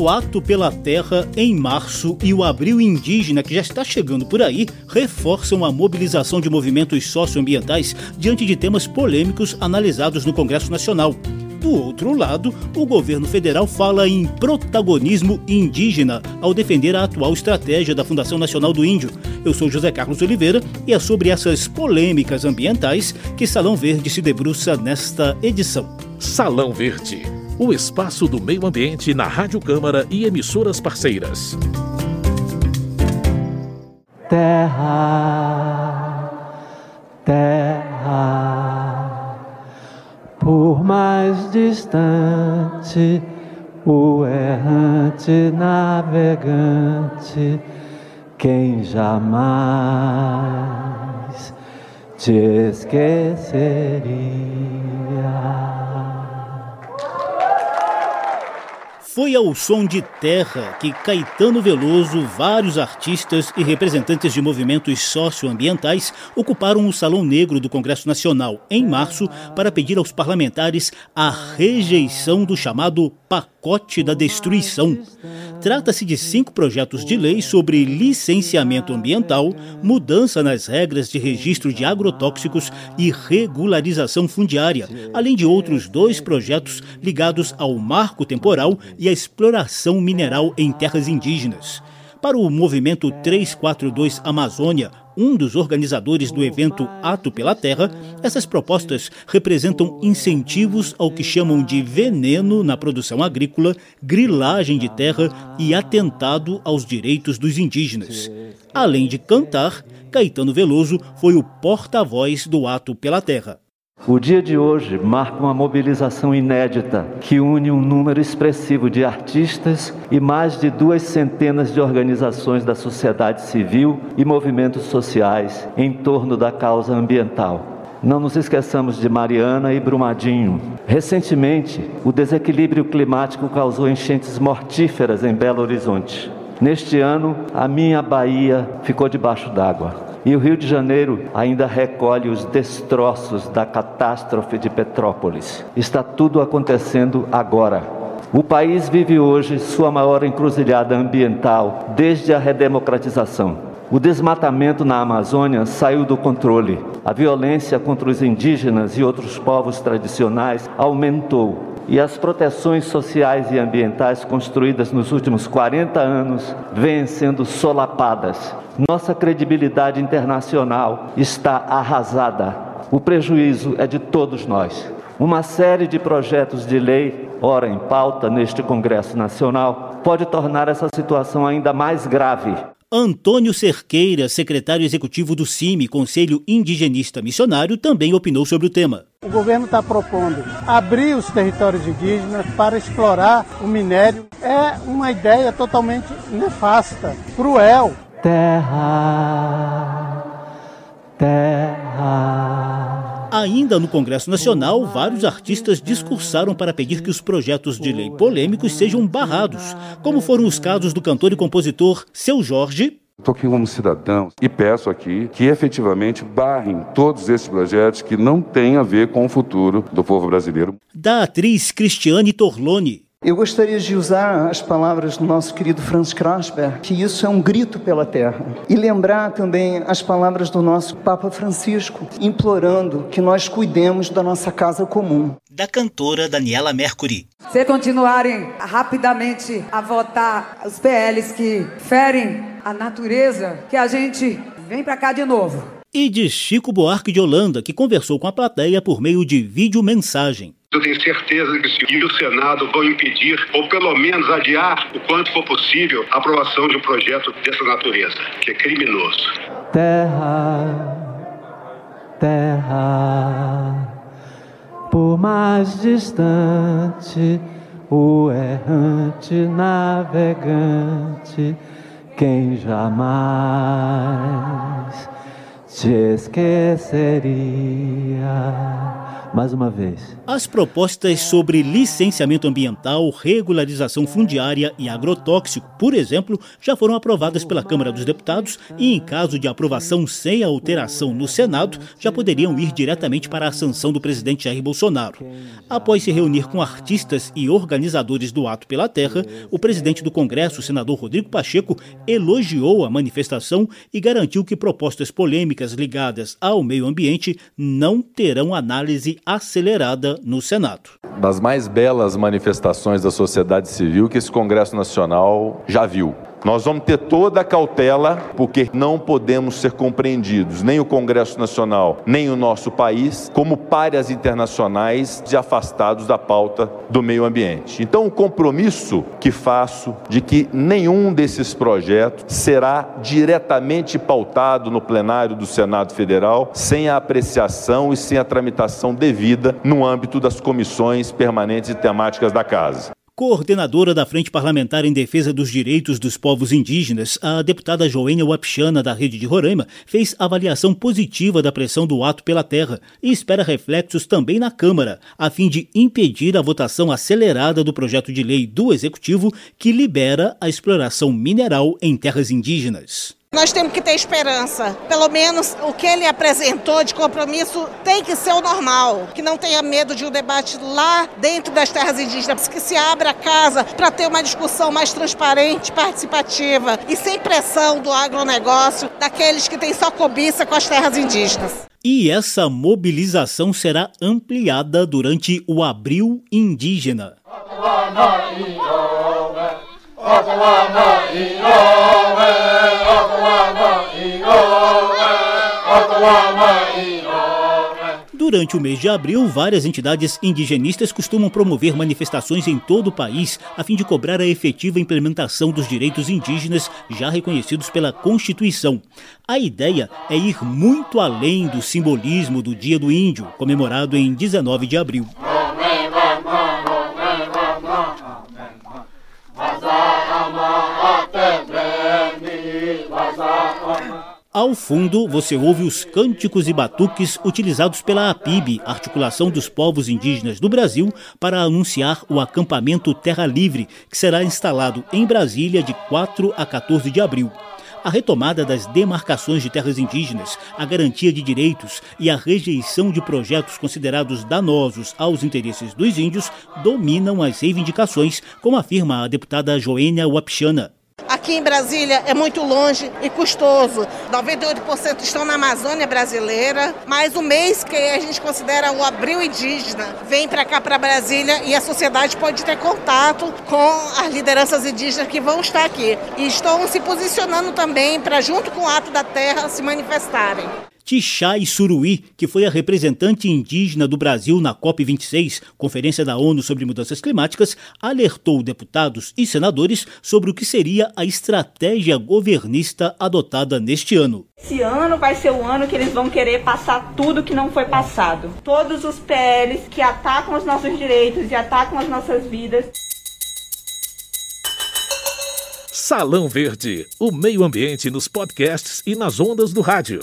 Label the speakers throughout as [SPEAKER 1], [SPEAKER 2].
[SPEAKER 1] O Ato pela Terra em março e o Abril Indígena, que já está chegando por aí, reforçam a mobilização de movimentos socioambientais diante de temas polêmicos analisados no Congresso Nacional. Do outro lado, o governo federal fala em protagonismo indígena ao defender a atual estratégia da Fundação Nacional do Índio. Eu sou José Carlos Oliveira e é sobre essas polêmicas ambientais que Salão Verde se debruça nesta edição.
[SPEAKER 2] Salão Verde, o espaço do meio ambiente na Rádio Câmara e emissoras parceiras.
[SPEAKER 3] Terra, terra por mais distante, o errante navegante, quem jamais te esqueceria.
[SPEAKER 1] Foi ao som de terra que Caetano Veloso, vários artistas e representantes de movimentos socioambientais ocuparam o Salão Negro do Congresso Nacional em março para pedir aos parlamentares a rejeição do chamado pacote da destruição. Trata-se de cinco projetos de lei sobre licenciamento ambiental, mudança nas regras de registro de agrotóxicos e regularização fundiária, além de outros dois projetos ligados ao marco temporal e à exploração mineral em terras indígenas. Para o movimento 342 Amazônia, um dos organizadores do evento Ato pela Terra, essas propostas representam incentivos ao que chamam de veneno na produção agrícola, grilagem de terra e atentado aos direitos dos indígenas. Além de cantar, Caetano Veloso foi o porta-voz do Ato pela Terra.
[SPEAKER 3] O dia de hoje marca uma mobilização inédita que une um número expressivo de artistas e mais de duas centenas de organizações da sociedade civil e movimentos sociais em torno da causa ambiental. Não nos esqueçamos de Mariana e Brumadinho. Recentemente, o desequilíbrio climático causou enchentes mortíferas em Belo Horizonte. Neste ano, a minha Bahia ficou debaixo d'água. E o Rio de Janeiro ainda recolhe os destroços da catástrofe de Petrópolis. Está tudo acontecendo agora. O país vive hoje sua maior encruzilhada ambiental desde a redemocratização. O desmatamento na Amazônia saiu do controle. A violência contra os indígenas e outros povos tradicionais aumentou e as proteções sociais e ambientais construídas nos últimos 40 anos vêm sendo solapadas. Nossa credibilidade internacional está arrasada. O prejuízo é de todos nós. Uma série de projetos de lei, ora em pauta neste Congresso Nacional, pode tornar essa situação ainda mais grave.
[SPEAKER 1] Antônio Cerqueira, secretário executivo do CIMI, Conselho Indigenista Missionário, também opinou sobre o tema.
[SPEAKER 4] O governo está propondo abrir os territórios indígenas para explorar o minério. É uma ideia totalmente nefasta, cruel.
[SPEAKER 3] Terra, terra.
[SPEAKER 1] Ainda no Congresso Nacional, vários artistas discursaram para pedir que os projetos de lei polêmicos sejam barrados, como foram os casos do cantor e compositor Seu Jorge,
[SPEAKER 5] Estou aqui como cidadão e peço aqui que efetivamente barrem todos esses projetos que não têm a ver com o futuro do povo brasileiro.
[SPEAKER 1] Da atriz Cristiane Torlone.
[SPEAKER 6] Eu gostaria de usar as palavras do nosso querido Franz Krasberg, que isso é um grito pela terra. E lembrar também as palavras do nosso Papa Francisco, implorando que nós cuidemos da nossa casa comum.
[SPEAKER 1] Da cantora Daniela Mercury.
[SPEAKER 7] Se continuarem rapidamente a votar os PLs que ferem a natureza, que a gente vem para cá de novo.
[SPEAKER 1] E de Chico Buarque de Holanda, que conversou com a plateia por meio de vídeo mensagem.
[SPEAKER 8] Eu tenho certeza que se o Senado vão impedir, ou pelo menos adiar o quanto for possível, a aprovação de um projeto dessa natureza, que é criminoso.
[SPEAKER 3] Terra, terra, por mais distante, o errante navegante, quem jamais te esqueceria mais uma vez.
[SPEAKER 1] As propostas sobre licenciamento ambiental, regularização fundiária e agrotóxico, por exemplo, já foram aprovadas pela Câmara dos Deputados e, em caso de aprovação sem alteração no Senado, já poderiam ir diretamente para a sanção do presidente Jair Bolsonaro. Após se reunir com artistas e organizadores do Ato pela Terra, o presidente do Congresso, senador Rodrigo Pacheco, elogiou a manifestação e garantiu que propostas polêmicas ligadas ao meio ambiente não terão análise acelerada no Senado.
[SPEAKER 9] Das mais belas manifestações da sociedade civil que esse Congresso Nacional já viu. Nós vamos ter toda a cautela, porque não podemos ser compreendidos, nem o Congresso Nacional, nem o nosso país, como párias internacionais de afastados da pauta do meio ambiente. Então, o compromisso que faço de que nenhum desses projetos será diretamente pautado no plenário do Senado Federal sem a apreciação e sem a tramitação devida no âmbito das comissões permanentes e temáticas da Casa.
[SPEAKER 1] Coordenadora da Frente Parlamentar em Defesa dos Direitos dos Povos Indígenas, a deputada Joênia Wapchana, da Rede de Roraima, fez avaliação positiva da pressão do ato pela terra e espera reflexos também na Câmara, a fim de impedir a votação acelerada do projeto de lei do Executivo que libera a exploração mineral em terras indígenas.
[SPEAKER 10] Nós temos que ter esperança. Pelo menos o que ele apresentou de compromisso tem que ser o normal. Que não tenha medo de um debate lá dentro das terras indígenas, que se abra a casa para ter uma discussão mais transparente, participativa e sem pressão do agronegócio, daqueles que têm só cobiça com as terras indígenas.
[SPEAKER 1] E essa mobilização será ampliada durante o Abril Indígena. Durante o mês de abril, várias entidades indigenistas costumam promover manifestações em todo o país a fim de cobrar a efetiva implementação dos direitos indígenas já reconhecidos pela Constituição. A ideia é ir muito além do simbolismo do Dia do Índio, comemorado em 19 de abril. Ao fundo, você ouve os cânticos e batuques utilizados pela APIB, Articulação dos Povos Indígenas do Brasil, para anunciar o acampamento Terra Livre, que será instalado em Brasília de 4 a 14 de abril. A retomada das demarcações de terras indígenas, a garantia de direitos e a rejeição de projetos considerados danosos aos interesses dos índios dominam as reivindicações, como afirma a deputada Joênia Wapchana.
[SPEAKER 10] Aqui em Brasília é muito longe e custoso. 98% estão na Amazônia brasileira, mas o mês que a gente considera o abril indígena vem para cá para Brasília e a sociedade pode ter contato com as lideranças indígenas que vão estar aqui. E estão se posicionando também para, junto com o Ato da Terra, se manifestarem.
[SPEAKER 1] Tixai Suruí, que foi a representante indígena do Brasil na COP26, Conferência da ONU sobre Mudanças Climáticas, alertou deputados e senadores sobre o que seria a estratégia governista adotada neste ano.
[SPEAKER 11] Esse ano vai ser o ano que eles vão querer passar tudo que não foi passado. Todos os PLs que atacam os nossos direitos e atacam as nossas vidas.
[SPEAKER 2] Salão Verde, o meio ambiente nos podcasts e nas ondas do rádio.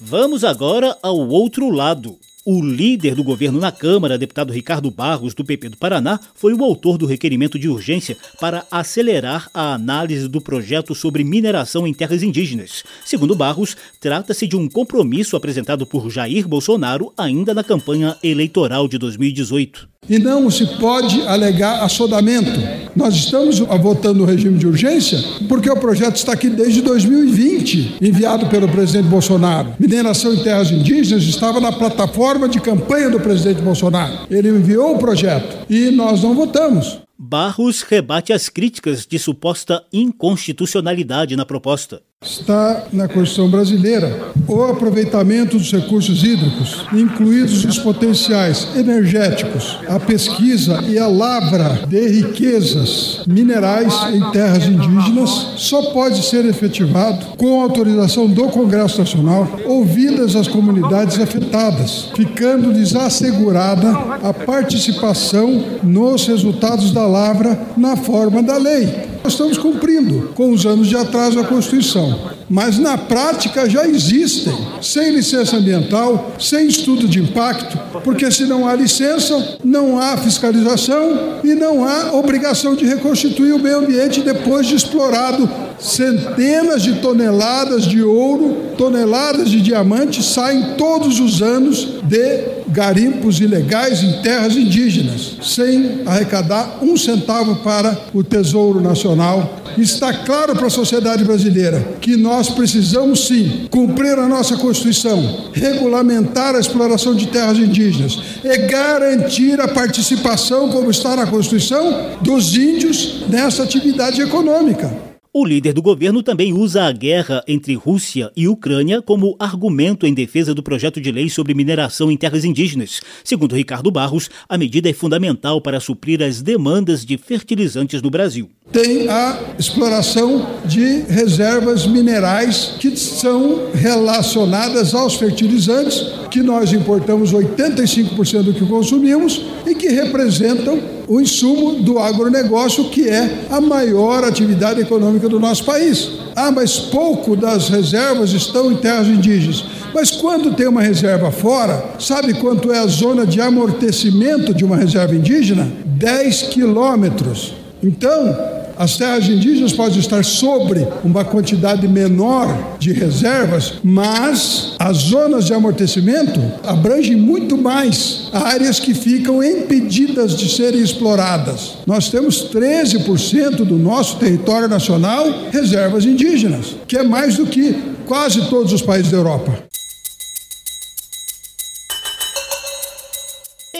[SPEAKER 1] Vamos agora ao outro lado. O líder do governo na Câmara, deputado Ricardo Barros, do PP do Paraná, foi o autor do requerimento de urgência para acelerar a análise do projeto sobre mineração em terras indígenas. Segundo Barros, trata-se de um compromisso apresentado por Jair Bolsonaro ainda na campanha eleitoral de 2018.
[SPEAKER 12] E não se pode alegar assodamento. Nós estamos votando o regime de urgência porque o projeto está aqui desde 2020, enviado pelo presidente Bolsonaro. Mineração em terras indígenas estava na plataforma de campanha do presidente Bolsonaro. Ele enviou o projeto e nós não votamos.
[SPEAKER 1] Barros rebate as críticas de suposta inconstitucionalidade na proposta
[SPEAKER 12] está na Constituição brasileira o aproveitamento dos recursos hídricos, incluídos os potenciais energéticos, a pesquisa e a lavra de riquezas minerais em terras indígenas, só pode ser efetivado com autorização do Congresso Nacional, ouvidas as comunidades afetadas, ficando-lhes assegurada a participação nos resultados da lavra na forma da lei. Nós estamos cumprindo com os anos de atraso da Constituição. mas na prática já existem, sem licença ambiental, sem estudo de impacto, porque se não há licença, não há fiscalização e não há obrigação de reconstituir o meio ambiente depois de explorado centenas de toneladas de ouro, toneladas de diamantes saem todos os anos de garimpos ilegais em terras indígenas, sem arrecadar um centavo para o Tesouro Nacional. Está claro para a sociedade brasileira que nós precisamos sim cumprir a nossa Constituição, regulamentar a exploração de terras indígenas e garantir a participação, como está na Constituição, dos índios nessa atividade econômica.
[SPEAKER 1] O líder do governo também usa a guerra entre Rússia e Ucrânia como argumento em defesa do projeto de lei sobre mineração em terras indígenas. Segundo Ricardo Barros, a medida é fundamental para suprir as demandas de fertilizantes no Brasil.
[SPEAKER 12] Tem a exploração de reservas minerais que são relacionadas aos fertilizantes, que nós importamos 85% do que consumimos e que representam o insumo do agronegócio, que é a maior atividade econômica do nosso país. Ah, mas pouco das reservas estão em terras indígenas. Mas quando tem uma reserva fora, sabe quanto é a zona de amortecimento de uma reserva indígena? 10 quilômetros. Então, as terras indígenas podem estar sobre uma quantidade menor de reservas, mas as zonas de amortecimento abrangem muito mais áreas que ficam impedidas de serem exploradas. Nós temos 13% do nosso território nacional reservas indígenas, que é mais do que quase todos os países da Europa.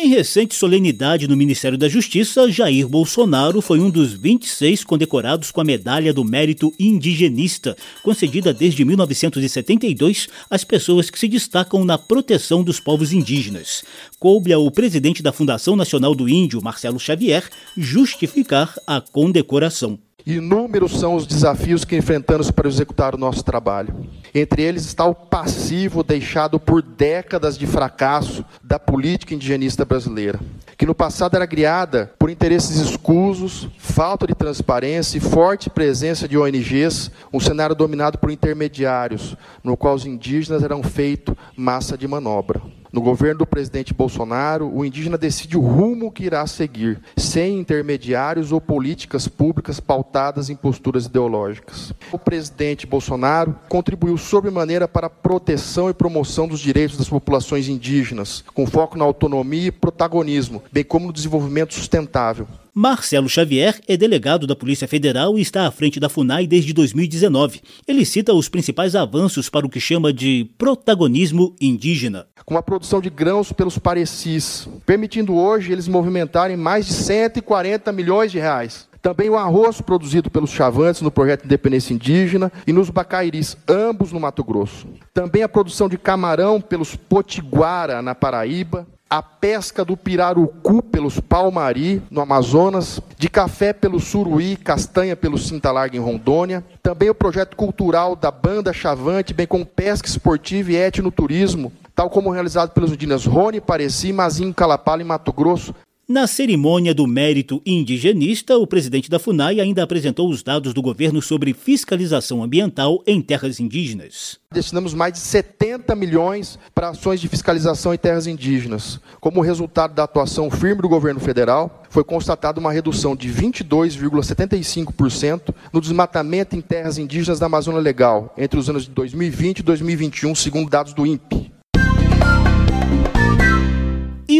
[SPEAKER 1] Em recente solenidade no Ministério da Justiça, Jair Bolsonaro foi um dos 26 condecorados com a Medalha do Mérito Indigenista, concedida desde 1972 às pessoas que se destacam na proteção dos povos indígenas. Coube ao presidente da Fundação Nacional do Índio, Marcelo Xavier, justificar a condecoração.
[SPEAKER 13] Inúmeros são os desafios que enfrentamos para executar o nosso trabalho. Entre eles está o passivo deixado por décadas de fracasso da política indigenista brasileira, que no passado era criada por interesses escusos, falta de transparência e forte presença de ONGs, um cenário dominado por intermediários, no qual os indígenas eram feitos massa de manobra. No governo do presidente Bolsonaro, o indígena decide o rumo que irá seguir, sem intermediários ou políticas públicas pautadas em posturas ideológicas. O presidente Bolsonaro contribuiu sobremaneira para a proteção e promoção dos direitos das populações indígenas, com foco na autonomia e protagonismo, bem como no desenvolvimento sustentável.
[SPEAKER 1] Marcelo Xavier é delegado da Polícia Federal e está à frente da FUNAI desde 2019. Ele cita os principais avanços para o que chama de protagonismo indígena.
[SPEAKER 13] Com a produção de grãos pelos parecis, permitindo hoje eles movimentarem mais de 140 milhões de reais. Também o arroz produzido pelos chavantes no projeto Independência Indígena e nos bacairis, ambos no Mato Grosso. Também a produção de camarão pelos potiguara na Paraíba, a pesca do pirarucu pelos palmari, no Amazonas, de café pelo suruí, castanha pelo cinta-larga em Rondônia, também o projeto cultural da banda Chavante, bem como pesca esportiva e etnoturismo, tal como realizado pelos indígenas Rony, Pareci, Mazinho, Calapala e Mato Grosso,
[SPEAKER 1] na cerimônia do mérito indigenista, o presidente da FUNAI ainda apresentou os dados do governo sobre fiscalização ambiental em terras indígenas.
[SPEAKER 13] Destinamos mais de 70 milhões para ações de fiscalização em terras indígenas. Como resultado da atuação firme do governo federal, foi constatada uma redução de 22,75% no desmatamento em terras indígenas da Amazônia Legal entre os anos de 2020 e 2021, segundo dados do INPE.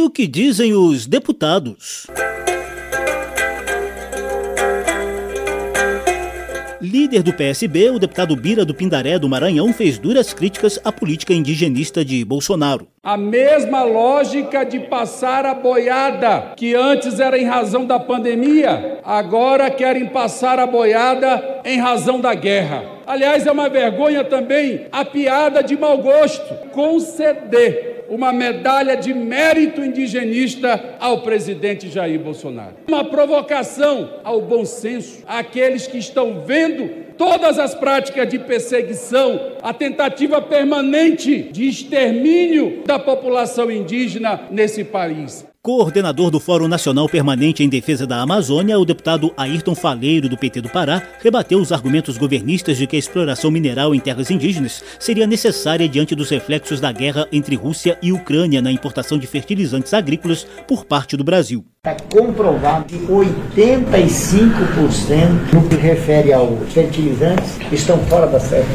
[SPEAKER 1] O que dizem os deputados? Líder do PSB, o deputado Bira do Pindaré do Maranhão fez duras críticas à política indigenista de Bolsonaro.
[SPEAKER 14] A mesma lógica de passar a boiada, que antes era em razão da pandemia, agora querem passar a boiada em razão da guerra. Aliás, é uma vergonha também a piada de mau gosto conceder uma medalha de mérito indigenista ao presidente Jair Bolsonaro. Uma provocação ao bom senso, àqueles que estão vendo todas as práticas de perseguição, a tentativa permanente de extermínio da população indígena nesse país.
[SPEAKER 1] Coordenador do Fórum Nacional Permanente em Defesa da Amazônia, o deputado Ayrton Faleiro, do PT do Pará, rebateu os argumentos governistas de que a exploração mineral em terras indígenas seria necessária diante dos reflexos da guerra entre Rússia e Ucrânia na importação de fertilizantes agrícolas por parte do Brasil.
[SPEAKER 15] Está comprovado que 85% no que refere aos fertilizantes estão fora da serra.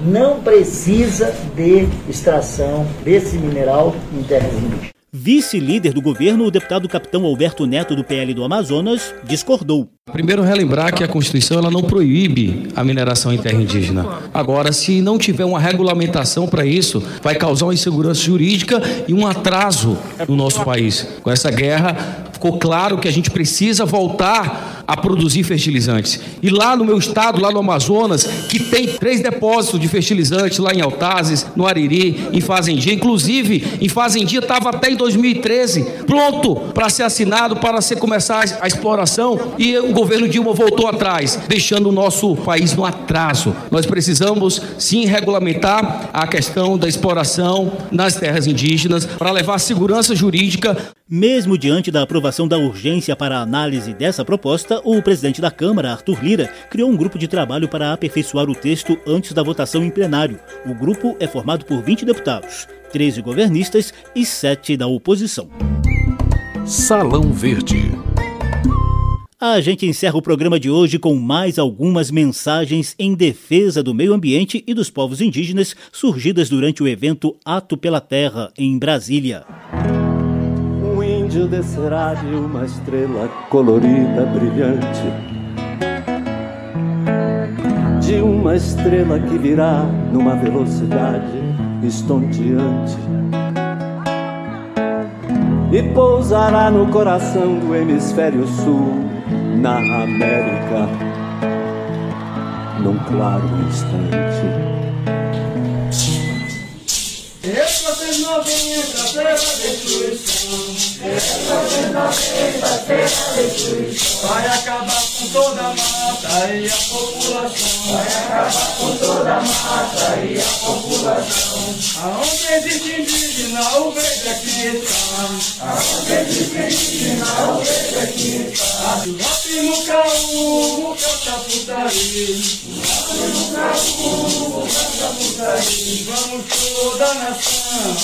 [SPEAKER 15] Não precisa de extração desse mineral em terras indígenas.
[SPEAKER 1] Vice-líder do governo, o deputado capitão Alberto Neto, do PL do Amazonas, discordou.
[SPEAKER 16] Primeiro, relembrar que a Constituição ela não proíbe a mineração em terra indígena. Agora, se não tiver uma regulamentação para isso, vai causar uma insegurança jurídica e um atraso no nosso país. Com essa guerra, ficou claro que a gente precisa voltar a produzir fertilizantes. E lá no meu estado, lá no Amazonas, que tem três depósitos de fertilizantes, lá em Altazes, no Ariri, em Fazendia. Inclusive, em Fazendia estava até em 2013 pronto para ser assinado, para ser começar a exploração. E o governo Dilma voltou atrás, deixando o nosso país no atraso. Nós precisamos sim regulamentar a questão da exploração nas terras indígenas para levar segurança jurídica.
[SPEAKER 1] Mesmo diante da aprovação da urgência para a análise dessa proposta, o presidente da Câmara, Arthur Lira, criou um grupo de trabalho para aperfeiçoar o texto antes da votação em plenário. O grupo é formado por 20 deputados, 13 governistas e 7 da oposição.
[SPEAKER 2] Salão Verde.
[SPEAKER 1] A gente encerra o programa de hoje com mais algumas mensagens em defesa do meio ambiente e dos povos indígenas surgidas durante o evento Ato pela Terra, em Brasília.
[SPEAKER 3] Um índio descerá de uma estrela colorida, brilhante. De uma estrela que virá numa velocidade estonteante e pousará no coração do hemisfério sul na América num claro instante.
[SPEAKER 17] Vai acabar com toda a mata e a população. Vai acabar com toda a mata e a população. Aonde existe indígena, o verde aqui está. Aonde existe indígena, o verde aqui está. Bate no caú, o cataputaí. Bate no caú, o cataputaí. Vamos toda nação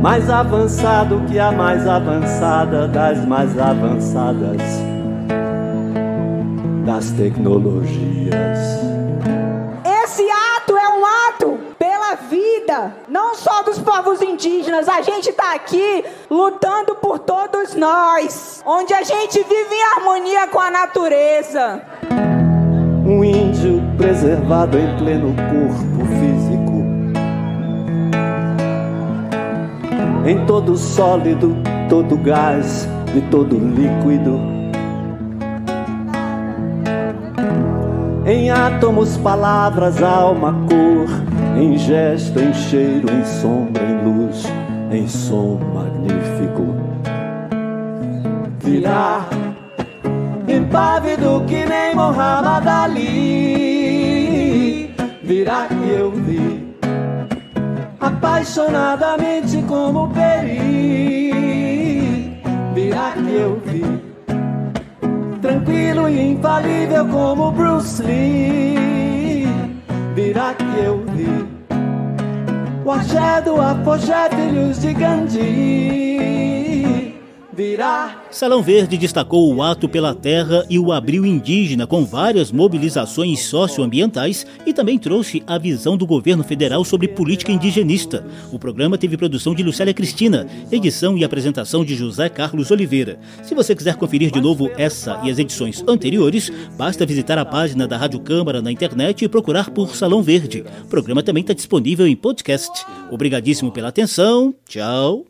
[SPEAKER 3] mais avançado que a mais avançada das mais avançadas das tecnologias.
[SPEAKER 18] Esse ato é um ato pela vida, não só dos povos indígenas. A gente está aqui lutando por todos nós, onde a gente vive em harmonia com a natureza.
[SPEAKER 3] Um índio preservado em pleno corpo em todo sólido, todo gás e todo líquido. Em átomos, palavras, alma, cor, em gesto, em cheiro, em sombra, em luz, em som magnífico. Virá impávido que nem Muhammad Ali. Virá que eu vi apaixonadamente como Peri. Virá que eu vi, tranquilo e infalível como Bruce Lee. Virá que eu vi, o axé do apogé, filhos de Gandhi. Virá
[SPEAKER 1] Salão Verde destacou o Ato pela Terra e o Abril Indígena, com várias mobilizações socioambientais e também trouxe a visão do governo federal sobre política indigenista. O programa teve produção de Lucélia Cristina, edição e apresentação de José Carlos Oliveira. Se você quiser conferir de novo essa e as edições anteriores, basta visitar a página da Rádio Câmara na internet e procurar por Salão Verde. O programa também está disponível em podcast. Obrigadíssimo pela atenção. Tchau.